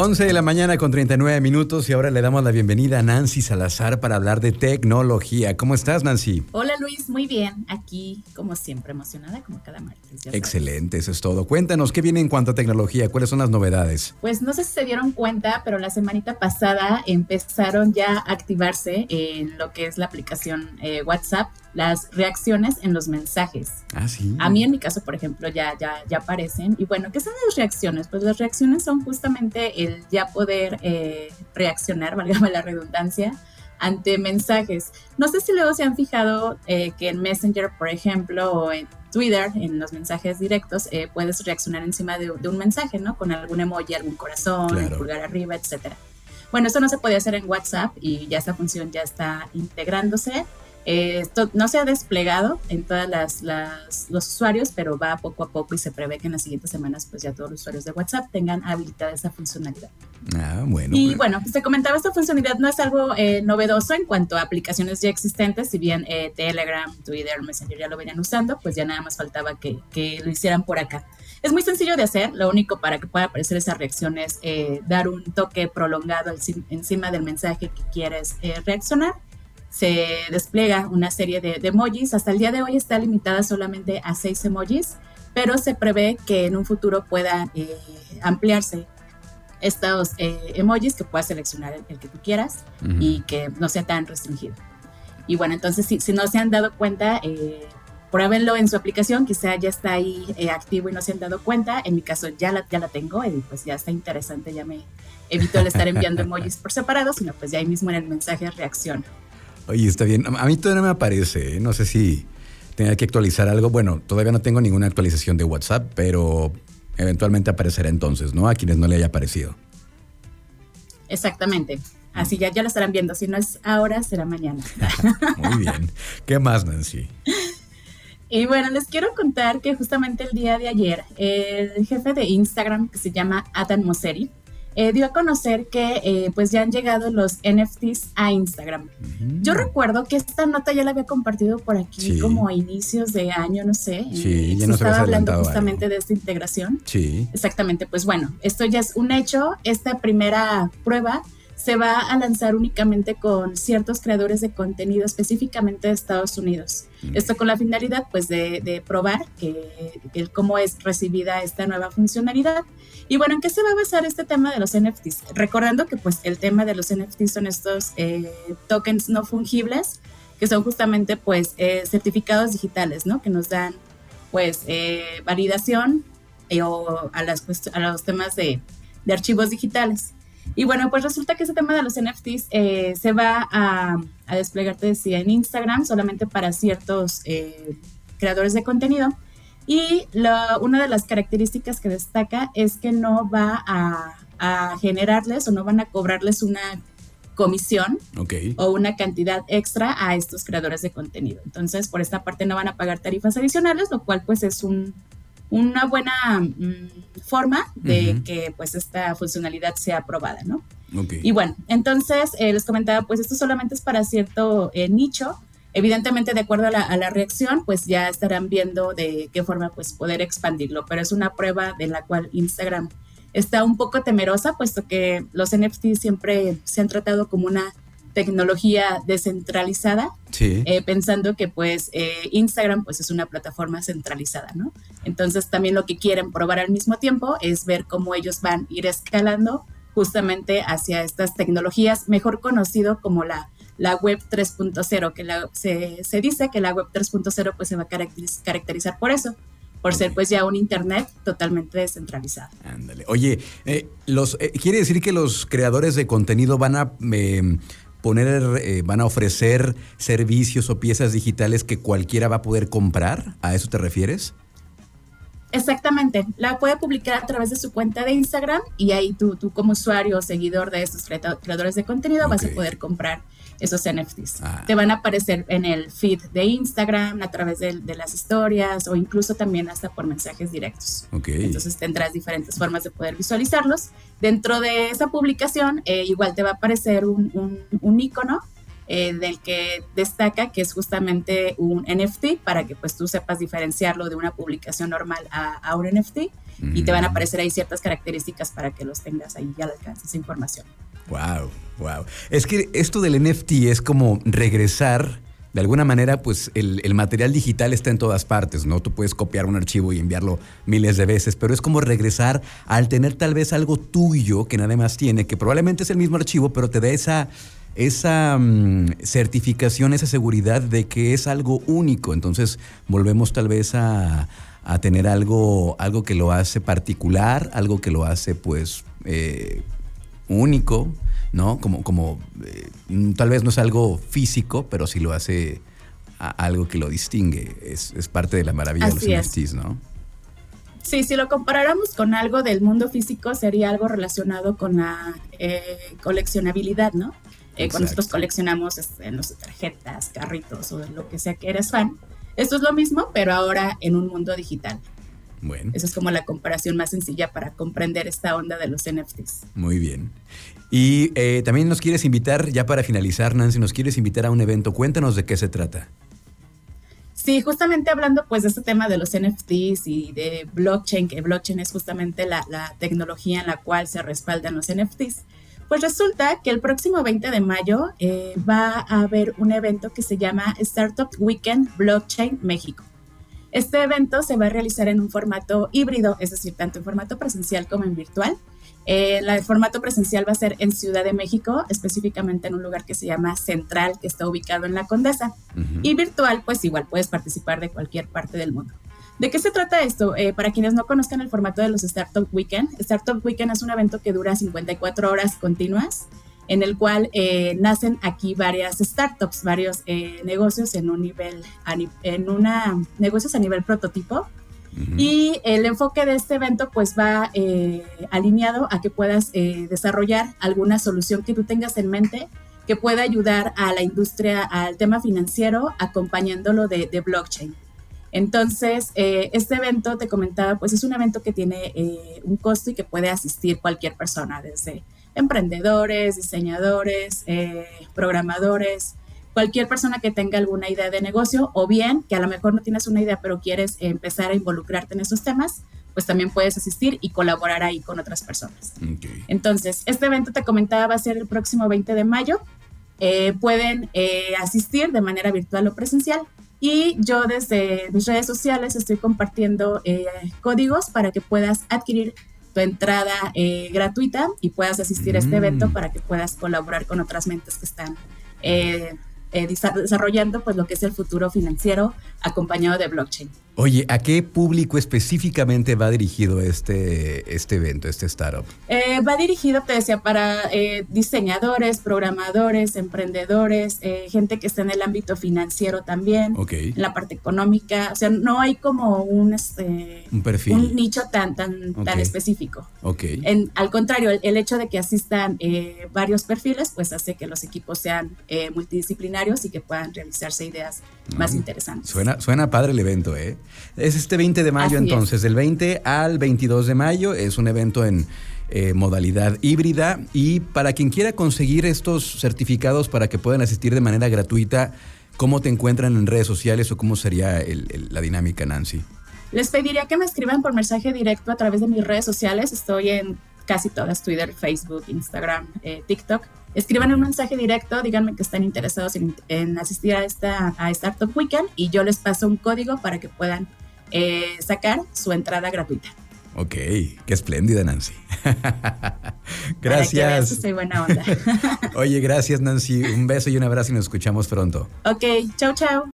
11 de la mañana con 39 minutos y ahora le damos la bienvenida a Nancy Salazar para hablar de tecnología. ¿Cómo estás, Nancy? Hola, Luis. Muy bien. Aquí, como siempre, emocionada, como cada martes. Excelente, eso es todo. Cuéntanos, ¿qué viene en cuanto a tecnología? ¿Cuáles son las novedades? Pues no sé si se dieron cuenta, pero la semanita pasada empezaron ya a activarse en lo que es la aplicación eh, WhatsApp las reacciones en los mensajes. Ah, sí. A mí en mi caso, por ejemplo, ya, ya, ya aparecen. Y bueno, ¿qué son las reacciones? Pues las reacciones son justamente el ya poder eh, reaccionar, válgame la redundancia, ante mensajes. No sé si luego se han fijado eh, que en Messenger, por ejemplo, o en Twitter, en los mensajes directos, eh, puedes reaccionar encima de, un mensaje, ¿no? Con algún emoji, algún corazón, el pulgar arriba, etcétera. Bueno, eso no se podía hacer en WhatsApp y ya esta función ya está integrándose. Eh, esto no se ha desplegado en todas las, los usuarios, pero va poco a poco y se prevé que en las siguientes semanas pues ya todos los usuarios de WhatsApp tengan habilitada esa funcionalidad. Ah, bueno. Y pues. bueno, se comentaba esta funcionalidad no es algo eh, novedoso en cuanto a aplicaciones ya existentes, si bien eh, Telegram, Twitter, Messenger ya lo venían usando, pues ya nada más faltaba que, que, lo hicieran por acá. Es muy sencillo de hacer, lo único para que pueda aparecer esa reacción es dar un toque prolongado encima del mensaje que quieres reaccionar se despliega una serie de, emojis. Hasta el día de hoy está limitada solamente a seis emojis, pero se prevé que en un futuro pueda eh, ampliarse estos eh, emojis que puedas seleccionar el, que tú quieras y que no sea tan restringido. Y bueno, entonces si, si no se han dado cuenta, eh, pruébenlo en su aplicación, quizá ya está ahí eh, activo y no se han dado cuenta. En mi caso ya la, ya la tengo y pues ya está interesante, ya me evito el estar enviando emojis por separado, sino pues ya ahí mismo en el mensaje reacciono. Oye, está bien. A mí todavía no me aparece. ¿eh? No sé si tenga que actualizar algo. Bueno, todavía no tengo ninguna actualización de WhatsApp, pero eventualmente aparecerá entonces, ¿no? A quienes no le haya aparecido. Exactamente. Así ya, ya lo estarán viendo. Si no es ahora, será mañana. Muy bien. ¿Qué más, Nancy? Y bueno, les quiero contar que justamente el día de ayer, el jefe de Instagram, que se llama Adam Mosseri, eh, dio a conocer que eh, pues ya han llegado los NFTs a Instagram. Yo recuerdo que esta nota ya la había compartido por aquí como a inicios de año, no sé. Sí, ya nos estaba hablando justamente de esta integración. Sí. Exactamente, pues bueno, esto ya es un hecho. Esta primera prueba se va a lanzar únicamente con ciertos creadores de contenido específicamente de Estados Unidos. Esto con la finalidad pues de, probar que, el cómo es recibida esta nueva funcionalidad. Y bueno, ¿en qué se va a basar este tema de los NFTs? Recordando que pues el tema de los NFTs son estos eh, tokens no fungibles, que son justamente pues eh, certificados digitales, ¿no? Que nos dan pues eh, validación o a, las, a los temas de, de archivos digitales. Y bueno, pues resulta que ese tema de los NFTs eh, se va a, desplegar, te decía, en Instagram solamente para ciertos eh, creadores de contenido. Y una de las características que destaca es que no va a, generarles o no van a cobrarles una comisión o una cantidad extra a estos creadores de contenido. Entonces, por esta parte no van a pagar tarifas adicionales, lo cual pues es un, una buena mm, forma de que pues esta funcionalidad sea aprobada, ¿no? Y bueno, entonces eh, les comentaba, pues esto solamente es para cierto eh, nicho. Evidentemente, de acuerdo a la, reacción, pues ya estarán viendo de qué forma pues poder expandirlo, pero es una prueba de la cual Instagram está un poco temerosa, puesto que los NFTs siempre se han tratado como una tecnología descentralizada, eh, pensando que pues eh, Instagram pues es una plataforma centralizada, ¿no? Entonces también lo que quieren probar al mismo tiempo es ver cómo ellos van a ir escalando justamente hacia estas tecnologías, mejor conocido como la, la web 3.0, que la, se, se, dice que la web 3.0 pues se va a caracterizar por eso, por ser pues ya un internet totalmente descentralizado. Ándale. Oye, eh, los, ¿quiere decir que los creadores de contenido van a poner, eh, van a ofrecer servicios o piezas digitales que cualquiera va a poder comprar? ¿A eso te refieres? Exactamente, la puede publicar a través de su cuenta de Instagram y ahí tú, tú como usuario o seguidor de estos creadores de contenido vas a poder comprar esos NFTs. Ah. Te van a aparecer en el feed de Instagram, a través de, las historias o incluso también hasta por mensajes directos. Entonces tendrás diferentes formas de poder visualizarlos. Dentro de esa publicación, eh, igual te va a aparecer un, un, icono eh, del que destaca que es justamente un NFT para que pues tú sepas diferenciarlo de una publicación normal a, un NFT y te van a mm. aparecer ahí ciertas características para que los tengas ahí ya al alcance esa información. Wow, wow. Es que esto del NFT es como regresar de alguna manera, pues el, material digital está en todas partes, ¿no? Tú puedes copiar un archivo y enviarlo miles de veces, pero es como regresar al tener tal vez algo tuyo que nadie más tiene, que probablemente es el mismo archivo, pero te da esa, esa mm, certificación, esa seguridad de que es algo único. Entonces volvemos tal vez a, tener algo, algo que lo hace particular, algo que lo hace pues eh, único, ¿no? Como, como eh, tal vez no es algo físico, pero sí lo hace algo que lo distingue. Es, parte de la maravilla de los NFTs, ¿no? Sí, si lo comparáramos con algo del mundo físico, sería algo relacionado con la eh, coleccionabilidad, ¿no? Eh, cuando nosotros coleccionamos este, no sé, tarjetas, carritos o lo que sea que eres fan. Esto es lo mismo, pero ahora en un mundo digital. Bueno. Esa es como la comparación más sencilla para comprender esta onda de los NFTs. Muy bien. Y eh, también nos quieres invitar, ya para finalizar, Nancy, nos quieres invitar a un evento. Cuéntanos de qué se trata. Sí, justamente hablando pues de este tema de los NFTs y de blockchain, que blockchain es justamente la, la tecnología en la cual se respaldan los NFTs. Pues resulta que el próximo 20 de mayo eh, va a haber un evento que se llama Startup Weekend Blockchain México. Este evento se va a realizar en un formato híbrido, es decir, tanto en formato presencial como en virtual. Eh, el formato presencial va a ser en Ciudad de México, específicamente en un lugar que se llama Central, que está ubicado en la Condesa. Y virtual, pues igual puedes participar de cualquier parte del mundo. ¿De qué se trata esto? Eh, para quienes no conozcan el formato de los Startup Weekend, Startup Weekend es un evento que dura 54 horas continuas, en el cual eh, nacen aquí varias startups, varios eh, negocios en un nivel, en una, negocios a nivel prototipo. Y el enfoque de este evento pues va alineado a que puedas desarrollar alguna solución que tú tengas en mente que pueda ayudar a la industria, al tema financiero, acompañándolo de blockchain. Entonces, eh, este evento, te comentaba, pues es un evento que tiene eh, un costo y que puede asistir cualquier persona, desde emprendedores, diseñadores, eh, programadores, cualquier persona que tenga alguna idea de negocio o bien que a lo mejor no tienes una idea pero quieres empezar a involucrarte en esos temas, pues también puedes asistir y colaborar ahí con otras personas. Entonces, este evento te comentaba va a ser el próximo 20 de mayo. pueden asistir de manera virtual o presencial y yo desde mis redes sociales estoy compartiendo eh, códigos para que puedas adquirir tu entrada eh, gratuita y puedas asistir a este evento mm. para que puedas colaborar con otras mentes que están eh, desarrollando pues lo que es el futuro financiero acompañado de blockchain. Oye, ¿a qué público específicamente va dirigido este, este evento, este startup? Eh, va dirigido, te decía, para eh, diseñadores, programadores, emprendedores, eh, gente que está en el ámbito financiero también, en la parte económica. O sea, no hay como un, este, un perfil. Un nicho tan, tan, tan específico. Okay. En, al contrario, el, hecho de que asistan varios perfiles, pues hace que los equipos sean multidisciplinarios y que puedan realizarse ideas más interesantes. Suena, suena padre el evento, ¿eh? Es este 20 de mayo entonces, del 20 al 22 de mayo, es un evento en eh, modalidad híbrida y para quien quiera conseguir estos certificados para que puedan asistir de manera gratuita, ¿cómo te encuentran en redes sociales o cómo sería la dinámica, Nancy? Les pediría que me escriban por mensaje directo a través de mis redes sociales. Estoy en casi todas, Twitter, Facebook, Instagram, eh, TikTok. Escriban un mensaje directo, díganme que están interesados en, asistir a esta a Startup Weekend y yo les paso un código para que puedan eh, sacar su entrada gratuita. Ok, qué espléndida Nancy. gracias. soy buena onda. Oye, gracias Nancy. Un beso y un abrazo y nos escuchamos pronto. Ok, chao, chao.